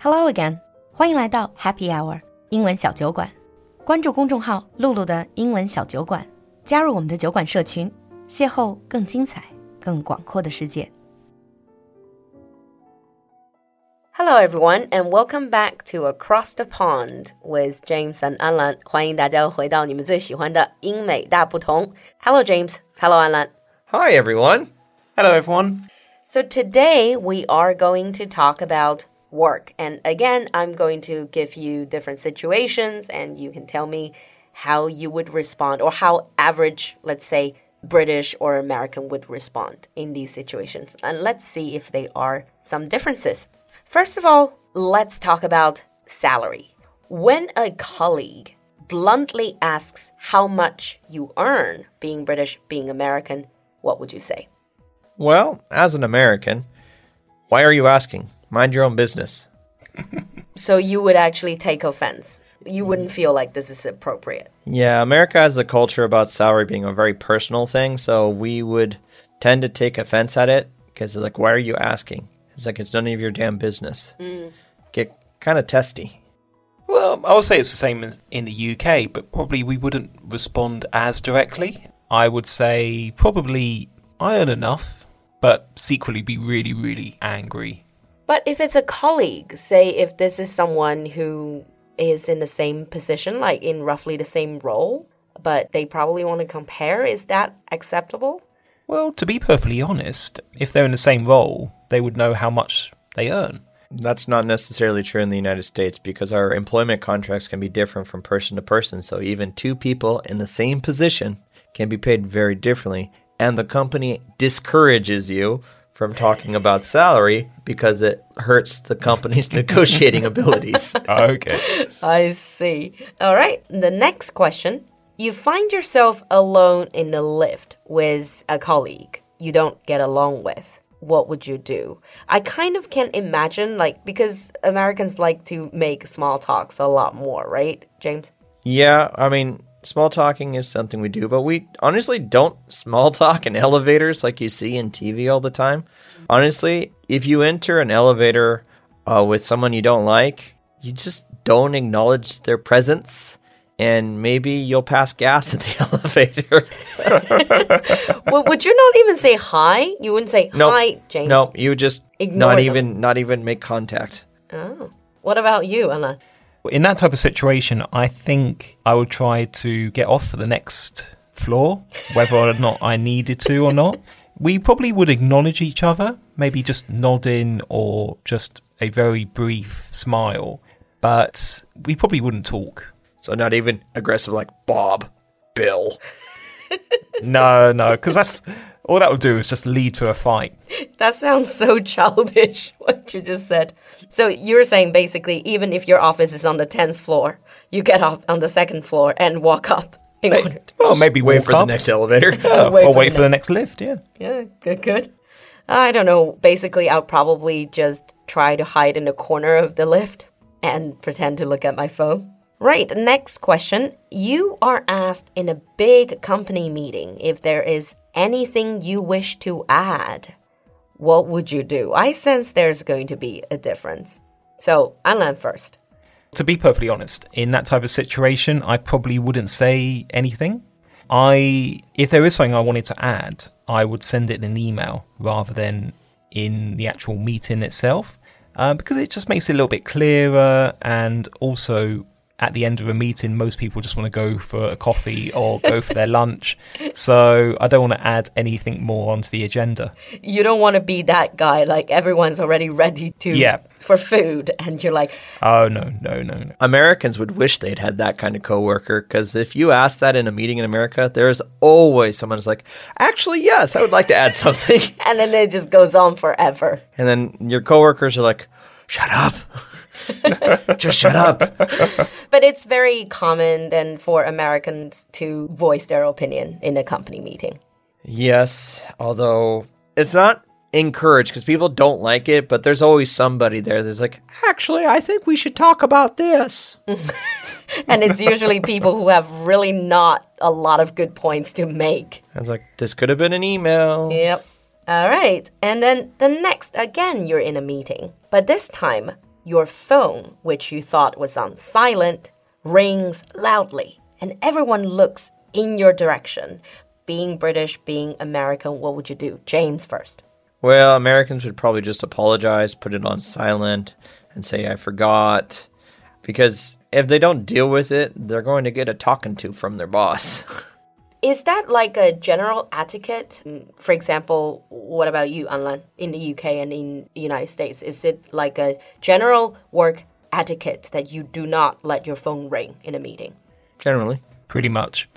Hello again，欢迎来到 Happy Hour 英文小酒馆。关注公众号“露露的英文小酒馆”，加入我们的酒馆社群，邂逅更精彩、更广阔的世界。Hello everyone, and welcome back to Across the Pond with James and Alan. 欢迎大家回到你们最喜欢的英美大不同。Hello James, Hello Alan. Hi everyone. Hello everyone. So today we are going to talk about work. And again, I'm going to give you different situations and you can tell me how you would respond or how average, let's say, British or American would respond in these situations. And let's see if there are some differences. First of all, let's talk about salary. When a colleague bluntly asks how much you earn being British, being American, what would you say? Well, as an American, why are you asking? Mind your own business. so you would actually take offense. You wouldn't feel like this is appropriate. Yeah, America has a culture about salary being a very personal thing, so we would tend to take offense at it because like, why are you asking? It's like it's none of your damn business. Mm. Get kind of testy. Well, I would say it's the same in the UK, but probably we wouldn't respond as directly. I would say probably I earn enough, but secretly be really, really angry but if it's a colleague, say if this is someone who is in the same position, like in roughly the same role, but they probably want to compare, is that acceptable? Well, to be perfectly honest, if they're in the same role, they would know how much they earn. That's not necessarily true in the United States because our employment contracts can be different from person to person. So even two people in the same position can be paid very differently. And the company discourages you from talking about salary because it hurts the company's negotiating abilities. Okay. I see. All right. The next question You find yourself alone in the lift with a colleague you don't get along with. What would you do? I kind of can't imagine, like, because Americans like to make small talks a lot more, right, James? Yeah. I mean, small talking is something we do, but we honestly don't small talk in elevators like you see in TV all the time. Honestly, if you enter an elevator uh, with someone you don't like, you just don't acknowledge their presence. And maybe you'll pass gas at the elevator. well, would you not even say hi? You wouldn't say nope. hi, James. No, you would just Ignore not them. even not even make contact. Oh. What about you, Anlan? In that type of situation, I think I would try to get off for the next floor, whether or not I needed to or not. We probably would acknowledge each other, maybe just nodding or just a very brief smile, but we probably wouldn't talk. So, not even aggressive like Bob, Bill. no, no, because that's all that would do is just lead to a fight. That sounds so childish, what you just said. So you're saying basically, even if your office is on the 10th floor, you get up on the second floor and walk up in order to. Well, maybe wait for up. the next elevator. uh, wait or for wait for the next lift, yeah. Yeah, good, good. I don't know. Basically, I'll probably just try to hide in a corner of the lift and pretend to look at my phone. Right, next question. You are asked in a big company meeting if there is anything you wish to add. What would you do? I sense there's going to be a difference. So, Anlan first. To be perfectly honest, in that type of situation, I probably wouldn't say anything. I, if there is something I wanted to add, I would send it in an email rather than in the actual meeting itself, uh, because it just makes it a little bit clearer and also at the end of a meeting, most people just want to go for a coffee or go for their lunch. So I don't want to add anything more onto the agenda. You don't want to be that guy, like everyone's already ready to yeah. for food, and you're like, oh no, no, no, no. Americans would wish they'd had that kind of coworker because if you ask that in a meeting in America, there's always someone who's like, actually, yes, I would like to add something, and then it just goes on forever. And then your coworkers are like, shut up. Just shut up. But it's very common then for Americans to voice their opinion in a company meeting. Yes, although it's not encouraged because people don't like it, but there's always somebody there that's like, actually, I think we should talk about this. and it's usually people who have really not a lot of good points to make. I was like, this could have been an email. Yep. All right. And then the next, again, you're in a meeting. But this time, your phone, which you thought was on silent, rings loudly and everyone looks in your direction. Being British, being American, what would you do? James first. Well, Americans would probably just apologize, put it on silent, and say, I forgot. Because if they don't deal with it, they're going to get a talking to from their boss. Is that like a general etiquette? Mm, For example, what about you, Anlan, in the UK and in the United States? Is it like a general work etiquette that you do not let your phone ring in a meeting? Generally. pretty much.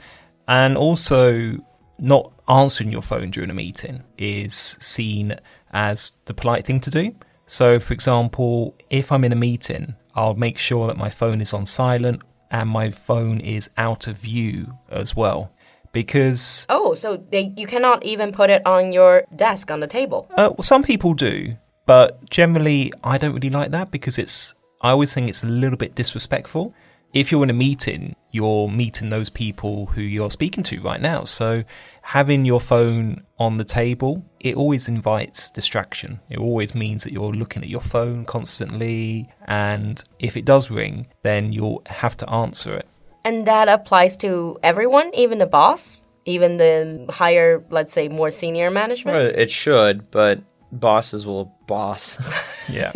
And also, not answering your phone during a meeting is seen as the polite thing to do. So, for example, if I'm in a meeting, I'll make sure that my phone is on silent and my phone is out of view as well. Because Oh, so they you cannot even put it on your desk on the table. uh, well, some people do, but generally, I don't really like that because it's. I always think it's a little bit disrespectful. If you're in a meeting, you're meeting those people who you're speaking to right now. So having your phone on the table, it always invites distraction. It always means that you're looking at your phone constantly. And if it does ring, then you'll have to answer it. And that applies to everyone, even the boss, even the higher, let's say, more senior management. Well, it should, but bosses will boss. Yeah.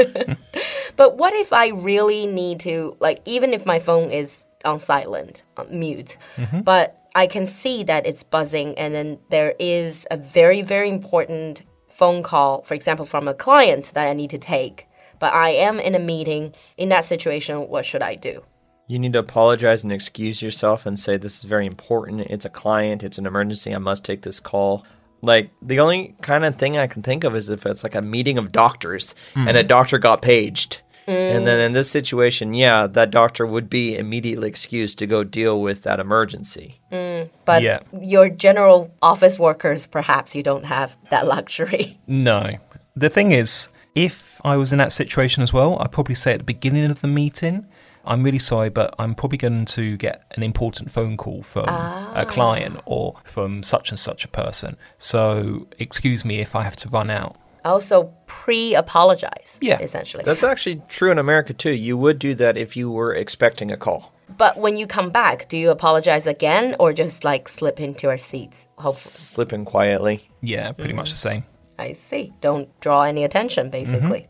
But what if I really need to, like, even if my phone is on silent, on mute, mm-hmm. but I can see that it's buzzing, and then there is a very, very important phone call, for example, from a client that I need to take, but I am in a meeting. In that situation, what should I do? You need to apologize and excuse yourself and say, This is very important. It's a client. It's an emergency. I must take this call. Like, the only kind of thing I can think of is if it's like a meeting of doctors and a mm-hmm. doctor got paged. And then mm. in this situation, yeah, that doctor would be immediately excused to go deal with that emergency. Mm. But Yeah. your general office workers, perhaps you don't have that luxury. No. The thing is, if I was in that situation as well, I'd probably say at the beginning of the meeting, I'm really sorry, but I'm probably going to get an important phone call from a ah. client or from such and such a person. So, excuse me if I have to run out. Oh, also, pre apologize, Yeah. essentially. That's actually true in America too. You would do that if you were expecting a call. But when you come back, do you apologize again or just like slip into your seats? Hopefully. Slip in quietly. Yeah, pretty much mm-hmm. the same. I see. Don't draw any attention, basically.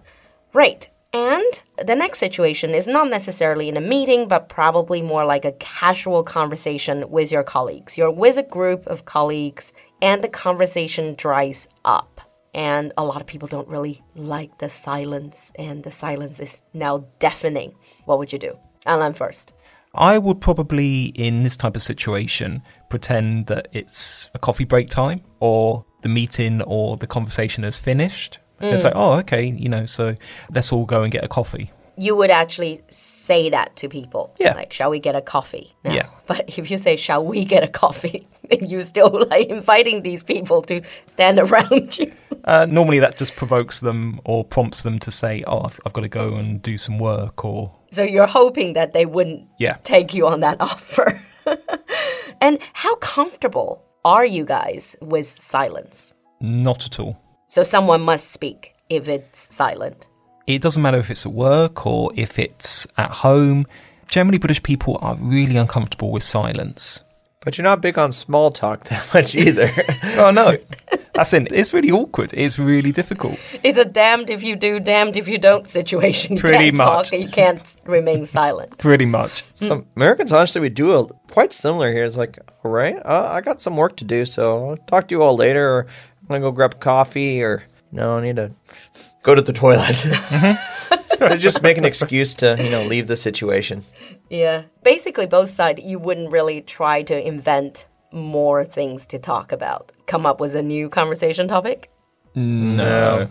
Right. And the next situation is not necessarily in a meeting, but probably more like a casual conversation with your colleagues. You're with a group of colleagues, and the conversation dries up. And a lot of people don't really like the silence, and the silence is now deafening. What would you do? Anlan first. I would probably, in this type of situation, pretend that it's a coffee break time or the meeting or the conversation is finished. It's like, oh, okay, you know, so let's all go and get a coffee. you would actually say that to people. Yeah. Like, shall we get a coffee? now?" Yeah. But if you say, shall we get a coffee? then you're still like inviting these people to stand around you. Uh, normally that just provokes them or prompts them to say, oh, I've, I've got to go and do some work or, So you're hoping that they wouldn't yeah. take you on that offer. and how comfortable are you guys with silence? Not at all. So someone must speak if it's silent. It doesn't matter if it's at work or if it's at home. Generally, British people are really uncomfortable with silence. But you're not big on small talk that much either. Oh, no. That's it. It's really awkward. It's really difficult. It's a damned if you do, damned if you don't situation. You Pretty can't much. talk, you can't remain silent. Pretty much. so Americans, honestly, we do a, quite similar here. It's like, all right, uh, I got some work to do, so I'll talk to you all later, or I'm gonna go grab coffee, or no, I need to go to the toilet. They just make an excuse to, you know, leave the situation. Yeah. Basically, both sides, you wouldn't really try to invent more things to talk about. Come up with a new conversation topic. No.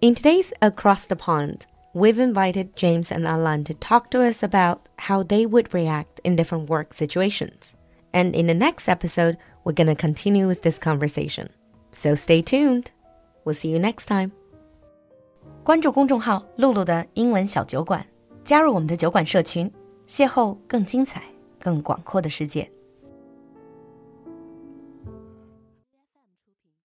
In today's Across the Pond, we've invited James and Anlan to talk to us about how they would react in different work situations. And in the next episode, we're going to continue with this conversation. So stay tuned. We'll see you next time. 关注公众号“露露的英文小酒馆”，加入我们的酒馆社群，邂逅更精彩、更广阔的世界。